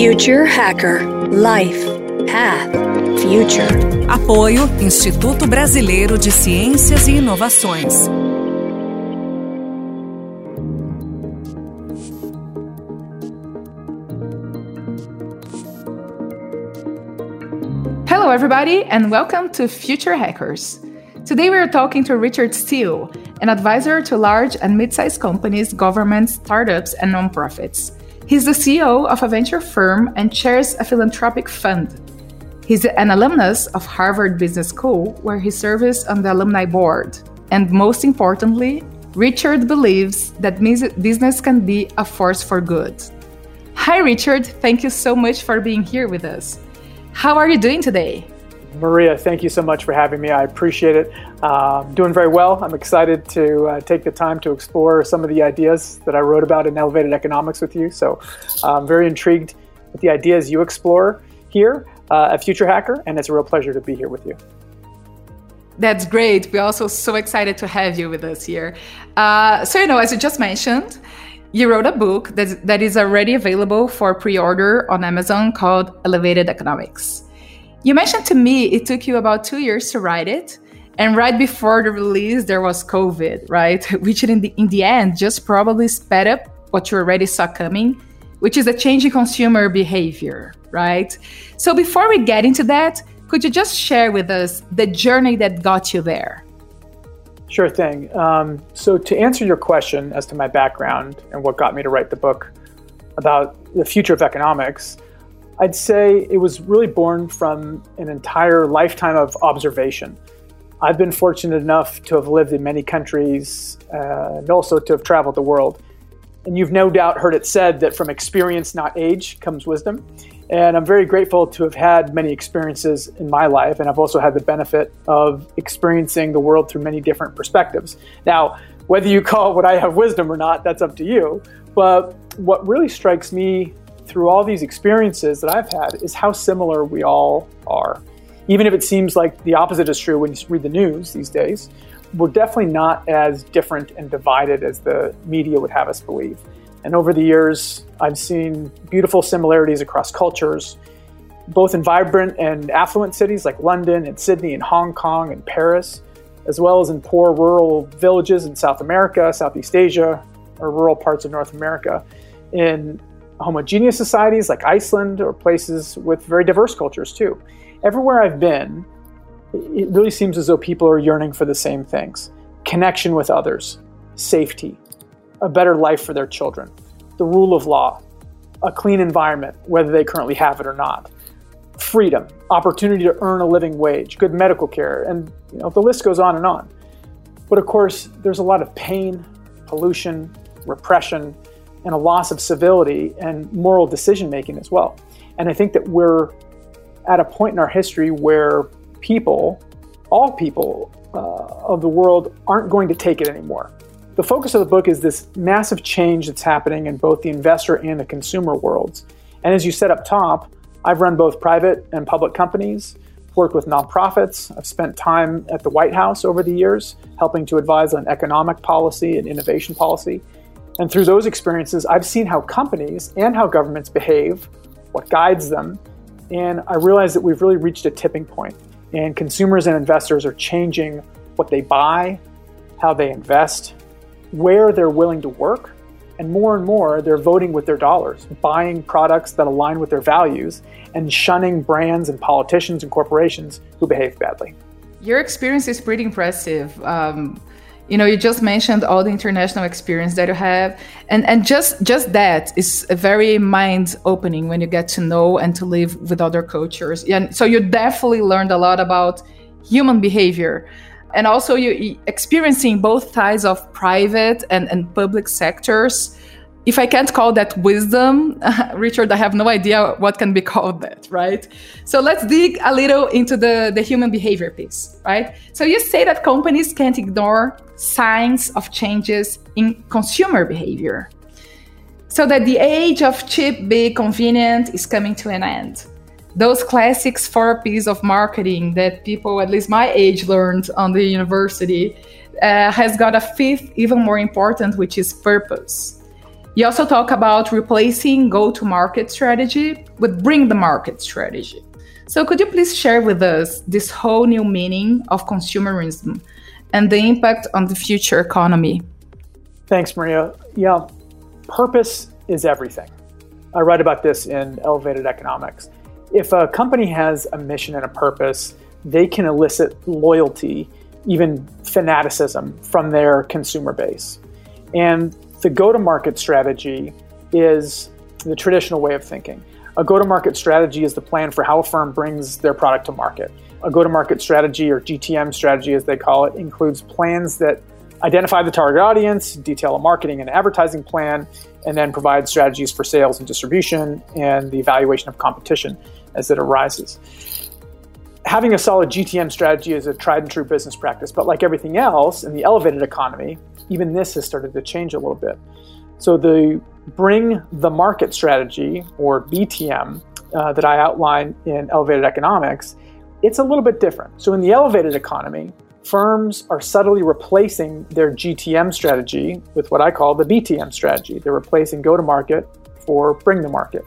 Future Hacker Life Path Future. Apoio Instituto Brasileiro de Ciências e Inovações. Hello, everybody, and welcome to Future Hackers. Today, we are talking to Richard Steel, an advisor to large and mid sized companies, governments, startups, and nonprofits. He's the CEO of a venture firm and chairs a philanthropic fund. He's an alumnus of Harvard Business School, where he serves on the alumni board. And most importantly, Richard believes that business can be a force for good. Hi, Richard. Thank you so much for being here with us. How are you doing today? Maria, thank you so much for having me. I appreciate it. Uh, doing very well. I'm excited to uh, take the time to explore some of the ideas that I wrote about in Elevated Economics with you. So I'm very intrigued with the ideas you explore here uh, at Future Hacker, and it's a real pleasure to be here with you. That's great. We're also so excited to have you with us here. Uh, so, you know, as you just mentioned, you wrote a book that, that is already available for pre order on Amazon called Elevated Economics. You mentioned to me it took you about two years to write it. And right before the release, there was COVID, right? Which in the, in the end just probably sped up what you already saw coming, which is a change in consumer behavior, right? So before we get into that, could you just share with us the journey that got you there? Sure thing. Um, so, to answer your question as to my background and what got me to write the book about the future of economics, I'd say it was really born from an entire lifetime of observation. I've been fortunate enough to have lived in many countries uh, and also to have traveled the world. And you've no doubt heard it said that from experience, not age, comes wisdom. And I'm very grateful to have had many experiences in my life. And I've also had the benefit of experiencing the world through many different perspectives. Now, whether you call what I have wisdom or not, that's up to you. But what really strikes me through all these experiences that I've had is how similar we all are. Even if it seems like the opposite is true when you read the news these days, we're definitely not as different and divided as the media would have us believe. And over the years, I've seen beautiful similarities across cultures, both in vibrant and affluent cities like London and Sydney and Hong Kong and Paris, as well as in poor rural villages in South America, Southeast Asia, or rural parts of North America. In homogeneous societies like Iceland or places with very diverse cultures too. Everywhere I've been, it really seems as though people are yearning for the same things connection with others, safety, a better life for their children, the rule of law, a clean environment, whether they currently have it or not, freedom, opportunity to earn a living wage, good medical care, and you know, the list goes on and on. But of course, there's a lot of pain, pollution, repression, and a loss of civility and moral decision making as well. And I think that we're at a point in our history where people, all people uh, of the world, aren't going to take it anymore. The focus of the book is this massive change that's happening in both the investor and the consumer worlds. And as you said up top, I've run both private and public companies, worked with nonprofits. I've spent time at the White House over the years, helping to advise on economic policy and innovation policy. And through those experiences, I've seen how companies and how governments behave, what guides them. And I realize that we've really reached a tipping point. and consumers and investors are changing what they buy, how they invest, where they're willing to work. And more and more, they're voting with their dollars, buying products that align with their values, and shunning brands and politicians and corporations who behave badly. Your experience is pretty impressive. Um, you know you just mentioned all the international experience that you have. And and just just that is a very mind opening when you get to know and to live with other cultures. And so you definitely learned a lot about human behavior. And also you experiencing both sides of private and, and public sectors if I can't call that wisdom, Richard, I have no idea what can be called that, right? So let's dig a little into the, the human behavior piece, right? So you say that companies can't ignore signs of changes in consumer behavior. So that the age of cheap, big, convenient is coming to an end. Those classics four P's of marketing that people, at least my age, learned on the university, uh, has got a fifth, even more important, which is purpose You also talk about replacing go to market strategy with bring the market strategy. So, could you please share with us this whole new meaning of consumerism and the impact on the future economy? Thanks, Maria. Yeah, purpose is everything. I write about this in Elevated Economics. If a company has a mission and a purpose, they can elicit loyalty, even fanaticism, from their consumer base. And the go to market strategy is the traditional way of thinking. A go to market strategy is the plan for how a firm brings their product to market. A go to market strategy, or GTM strategy as they call it, includes plans that identify the target audience, detail a marketing and advertising plan, and then provide strategies for sales and distribution and the evaluation of competition as it arises. Having a solid GTM strategy is a tried and true business practice, but like everything else in the elevated economy, even this has started to change a little bit. So the bring the market strategy, or BTM, uh, that I outline in Elevated Economics, it's a little bit different. So in the elevated economy, firms are subtly replacing their GTM strategy with what I call the BTM strategy. They're replacing go to market for bring the market.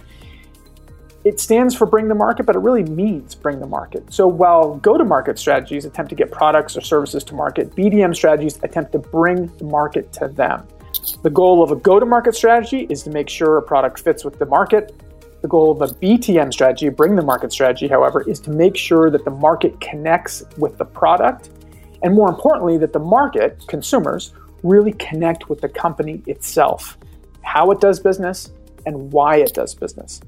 It stands for bring the market, but it really means bring the market. So while go to market strategies attempt to get products or services to market, BTM strategies attempt to bring the market to them. The goal of a go to market strategy is to make sure a product fits with the market. The goal of a BTM strategy, bring the market strategy, however, is to make sure that the market connects with the product and more importantly, that the market, consumers, really connect with the company itself, how it does business, and why it does business.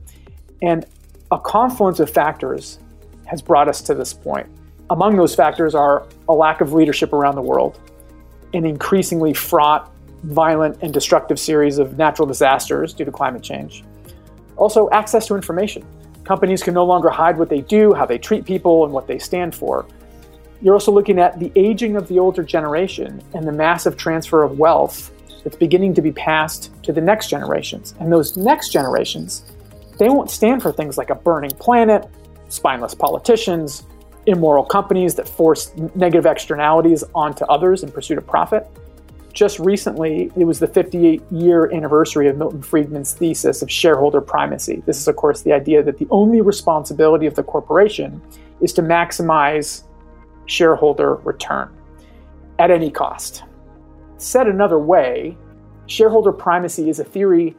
And a confluence of factors has brought us to this point. Among those factors are a lack of leadership around the world, an increasingly fraught, violent, and destructive series of natural disasters due to climate change. Also, access to information. Companies can no longer hide what they do, how they treat people, and what they stand for. You're also looking at the aging of the older generation and the massive transfer of wealth that's beginning to be passed to the next generations. And those next generations, they won't stand for things like a burning planet, spineless politicians, immoral companies that force negative externalities onto others in pursuit of profit. Just recently, it was the 58 year anniversary of Milton Friedman's thesis of shareholder primacy. This is, of course, the idea that the only responsibility of the corporation is to maximize shareholder return at any cost. Said another way, shareholder primacy is a theory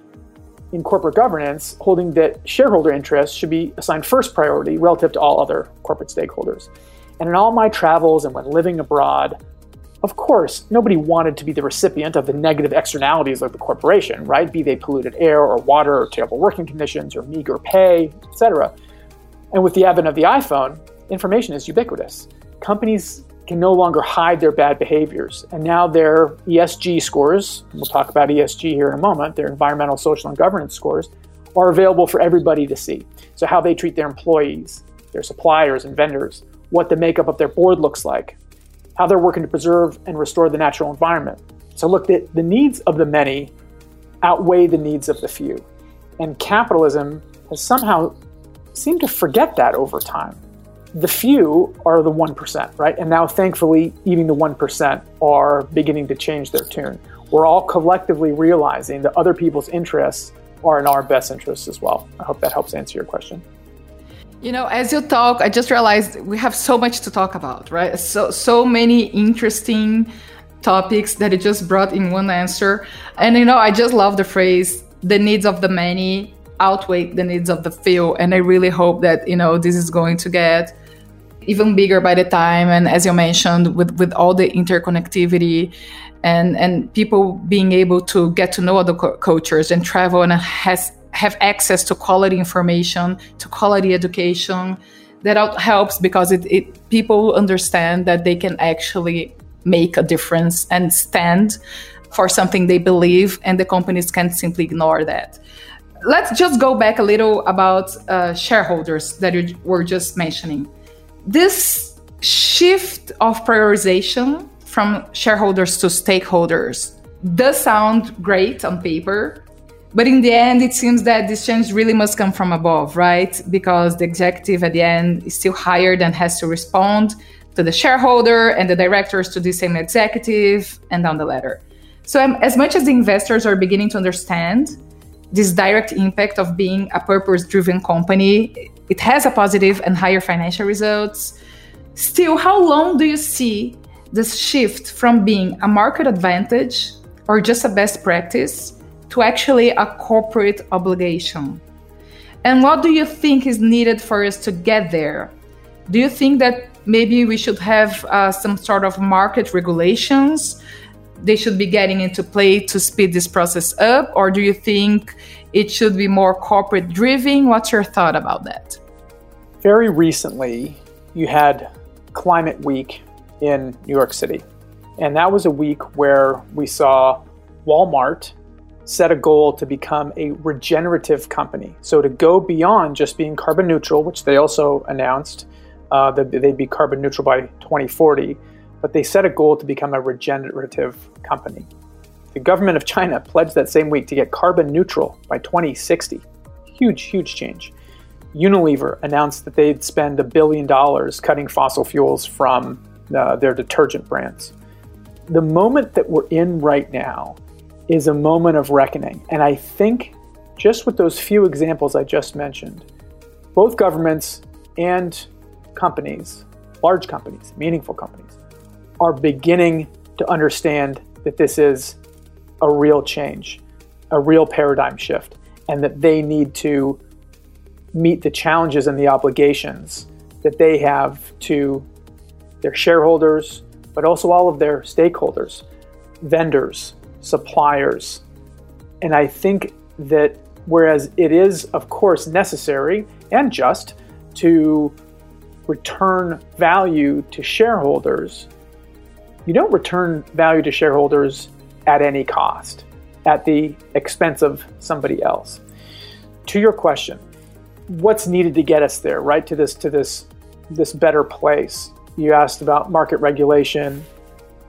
in corporate governance holding that shareholder interests should be assigned first priority relative to all other corporate stakeholders. And in all my travels and when living abroad, of course, nobody wanted to be the recipient of the negative externalities of the corporation, right? Be they polluted air or water or terrible working conditions or meager pay, etc. And with the advent of the iPhone, information is ubiquitous companies can no longer hide their bad behaviors. And now their ESG scores, we'll talk about ESG here in a moment, their environmental, social, and governance scores, are available for everybody to see. So, how they treat their employees, their suppliers, and vendors, what the makeup of their board looks like, how they're working to preserve and restore the natural environment. So, look, the, the needs of the many outweigh the needs of the few. And capitalism has somehow seemed to forget that over time the few are the 1%, right? And now, thankfully, even the 1% are beginning to change their tune. We're all collectively realizing that other people's interests are in our best interests as well. I hope that helps answer your question. You know, as you talk, I just realized we have so much to talk about, right? So, so many interesting topics that you just brought in one answer. And, you know, I just love the phrase the needs of the many outweigh the needs of the few. And I really hope that, you know, this is going to get even bigger by the time and as you mentioned with with all the interconnectivity and and people being able to get to know other cultures and travel and has have access to quality information to quality education that helps because it, it people understand that they can actually make a difference and stand for something they believe and the companies can't simply ignore that. Let's just go back a little about uh, shareholders that you were just mentioning this shift of prioritization from shareholders to stakeholders does sound great on paper, but in the end, it seems that this change really must come from above, right? Because the executive at the end is still hired and has to respond to the shareholder and the directors to the same executive and down the ladder. So, um, as much as the investors are beginning to understand this direct impact of being a purpose driven company, it has a positive and higher financial results. Still, how long do you see this shift from being a market advantage or just a best practice to actually a corporate obligation? And what do you think is needed for us to get there? Do you think that maybe we should have uh, some sort of market regulations? They should be getting into play to speed this process up? Or do you think it should be more corporate driven? What's your thought about that? Very recently, you had Climate Week in New York City. And that was a week where we saw Walmart set a goal to become a regenerative company. So to go beyond just being carbon neutral, which they also announced uh, that they'd be carbon neutral by 2040, but they set a goal to become a regenerative company. The government of China pledged that same week to get carbon neutral by 2060. Huge, huge change. Unilever announced that they'd spend a billion dollars cutting fossil fuels from uh, their detergent brands. The moment that we're in right now is a moment of reckoning. And I think just with those few examples I just mentioned, both governments and companies, large companies, meaningful companies, are beginning to understand that this is a real change, a real paradigm shift, and that they need to meet the challenges and the obligations that they have to their shareholders, but also all of their stakeholders, vendors, suppliers. And I think that whereas it is, of course, necessary and just to return value to shareholders, you don't return value to shareholders at any cost, at the expense of somebody else. To your question, what's needed to get us there, right? To this to this this better place. You asked about market regulation.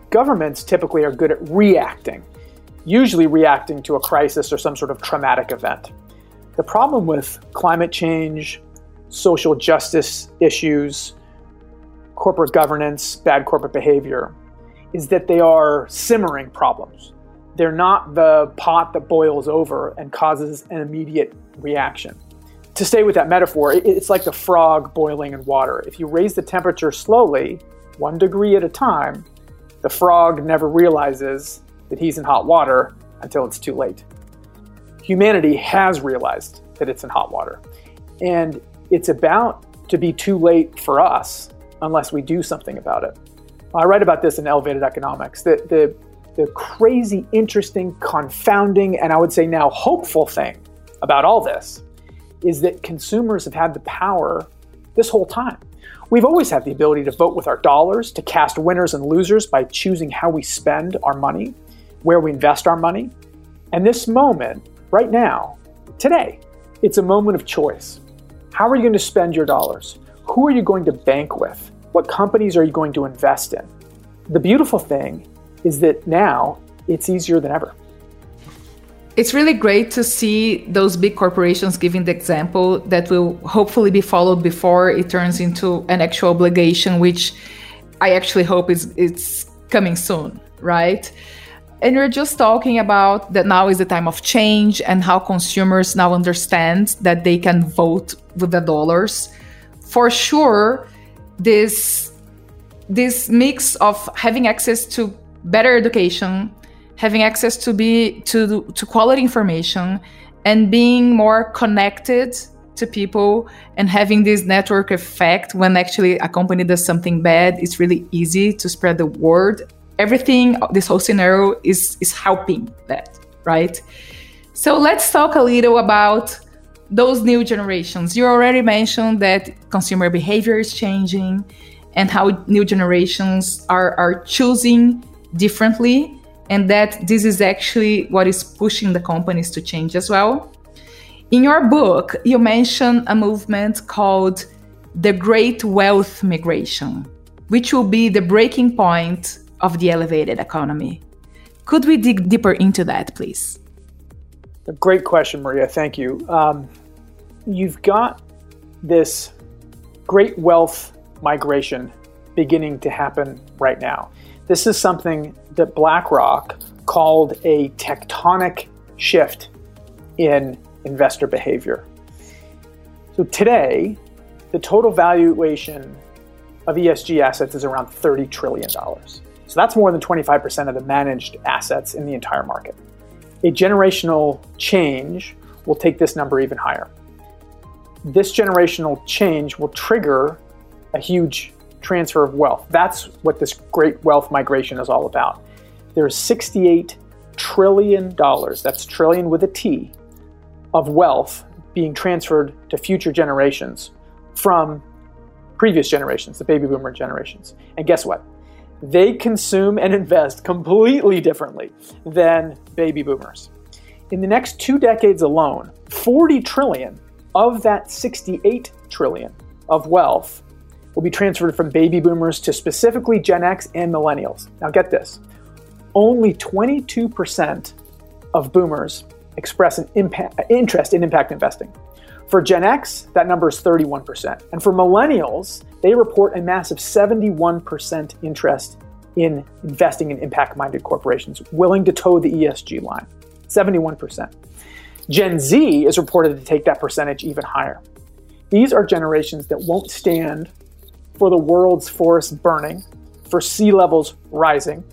Governments typically are good at reacting usually reacting to a crisis or some sort of traumatic event. The problem with climate change, social justice issues, corporate governance, bad corporate behavior, is that they are simmering problems. They're not the pot that boils over and causes an immediate reaction. To stay with that metaphor, it's like the frog boiling in water. If you raise the temperature slowly, one degree at a time, the frog never realizes that he's in hot water until it's too late. Humanity has realized that it's in hot water. And it's about to be too late for us unless we do something about it. I write about this in Elevated Economics. The, the, the crazy, interesting, confounding, and I would say now hopeful thing about all this is that consumers have had the power this whole time. We've always had the ability to vote with our dollars, to cast winners and losers by choosing how we spend our money where we invest our money. And this moment, right now, today, it's a moment of choice. How are you going to spend your dollars? Who are you going to bank with? What companies are you going to invest in? The beautiful thing is that now it's easier than ever. It's really great to see those big corporations giving the example that will hopefully be followed before it turns into an actual obligation, which I actually hope is it's coming soon, right? And we're just talking about that now is the time of change and how consumers now understand that they can vote with the dollars. For sure, this this mix of having access to better education, having access to be to to quality information, and being more connected to people and having this network effect when actually a company does something bad, it's really easy to spread the word. Everything this whole scenario is is helping that right? So let's talk a little about those new generations you already mentioned that consumer behavior is changing and how new generations are are choosing differently and that this is actually what is pushing the companies to change as well in your book you mention a movement called the great wealth migration which will be the breaking point of the elevated economy. Could we dig deeper into that, please? Great question, Maria. Thank you. Um, you've got this great wealth migration beginning to happen right now. This is something that BlackRock called a tectonic shift in investor behavior. So today, the total valuation of ESG assets is around $30 trillion. So that's more than 25% of the managed assets in the entire market. A generational change will take this number even higher. This generational change will trigger a huge transfer of wealth. That's what this great wealth migration is all about. There's 68 trillion dollars, that's trillion with a T, of wealth being transferred to future generations from previous generations, the baby boomer generations. And guess what? They consume and invest completely differently than baby boomers. In the next two decades alone, 40 trillion of that 68 trillion of wealth will be transferred from baby boomers to specifically Gen X and millennials. Now, get this only 22% of boomers express an impact, interest in impact investing. For Gen X, that number is 31%. And for millennials, they report a massive 71% interest in investing in impact minded corporations, willing to toe the ESG line. 71%. Gen Z is reported to take that percentage even higher. These are generations that won't stand for the world's forests burning, for sea levels rising,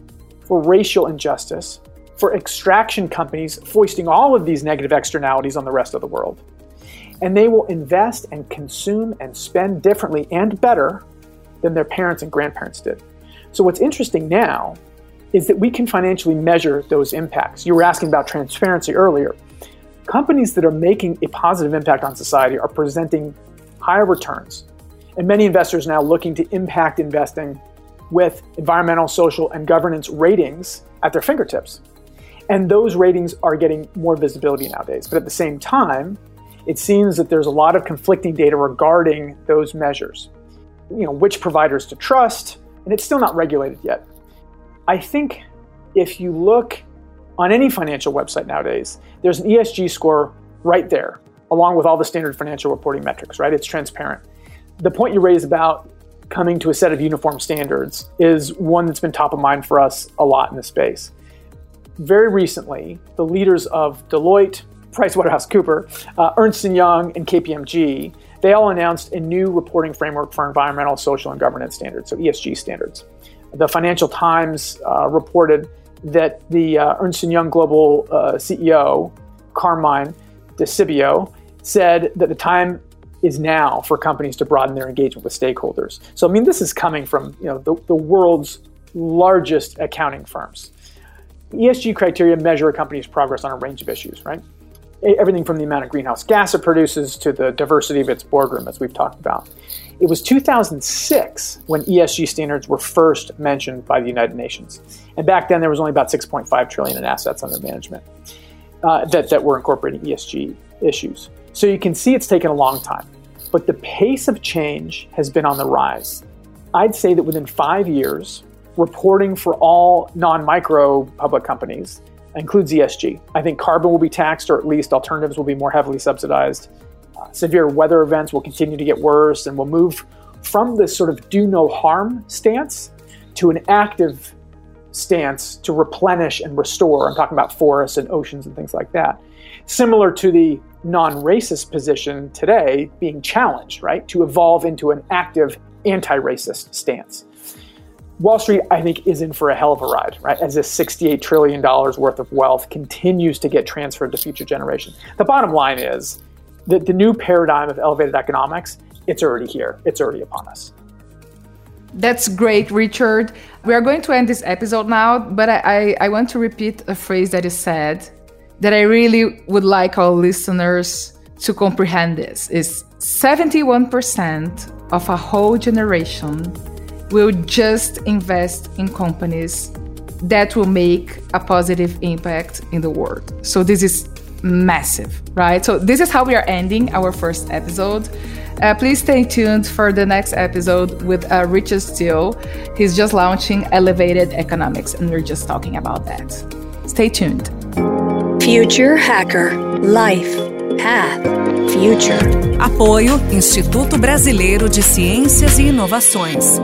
for racial injustice, for extraction companies foisting all of these negative externalities on the rest of the world. And they will invest and consume and spend differently and better than their parents and grandparents did. So, what's interesting now is that we can financially measure those impacts. You were asking about transparency earlier. Companies that are making a positive impact on society are presenting higher returns. And many investors now looking to impact investing with environmental, social, and governance ratings at their fingertips. And those ratings are getting more visibility nowadays. But at the same time, it seems that there's a lot of conflicting data regarding those measures. You know, which providers to trust, and it's still not regulated yet. I think if you look on any financial website nowadays, there's an ESG score right there, along with all the standard financial reporting metrics, right? It's transparent. The point you raise about coming to a set of uniform standards is one that's been top of mind for us a lot in the space. Very recently, the leaders of Deloitte, PricewaterhouseCooper, uh, Ernst & Young, and KPMG, they all announced a new reporting framework for environmental, social, and governance standards, so ESG standards. The Financial Times uh, reported that the uh, Ernst & Young global uh, CEO, Carmine Di Sibio, said that the time is now for companies to broaden their engagement with stakeholders. So, I mean, this is coming from you know the, the world's largest accounting firms. ESG criteria measure a company's progress on a range of issues, right? Everything from the amount of greenhouse gas it produces to the diversity of its boardroom, as we've talked about. It was 2006 when ESG standards were first mentioned by the United Nations, and back then there was only about 6.5 trillion in assets under management uh, that that were incorporating ESG issues. So you can see it's taken a long time, but the pace of change has been on the rise. I'd say that within five years, reporting for all non micro public companies includes ESG. I think carbon will be taxed, or at least alternatives will be more heavily subsidized. Uh, severe weather events will continue to get worse, and we'll move from this sort of do no harm stance to an active stance to replenish and restore. I'm talking about forests and oceans and things like that. Similar to the non racist position today being challenged, right? To evolve into an active anti racist stance. Wall Street, I think, is in for a hell of a ride, right? As this $68 trillion worth of wealth continues to get transferred to future generations. The bottom line is that the new paradigm of elevated economics, it's already here, it's already upon us. That's great, Richard. We are going to end this episode now, but I, I, I want to repeat a phrase that is said that I really would like our listeners to comprehend this is 71% of a whole generation will just invest in companies that will make a positive impact in the world. So this is massive, right? So this is how we are ending our first episode. Uh, please stay tuned for the next episode with uh, Richard Steel. He's just launching Elevated Economics, and we're just talking about that. Stay tuned. Future Hacker Life Path Future. Apoio Instituto Brasileiro de Ciências e Inovações.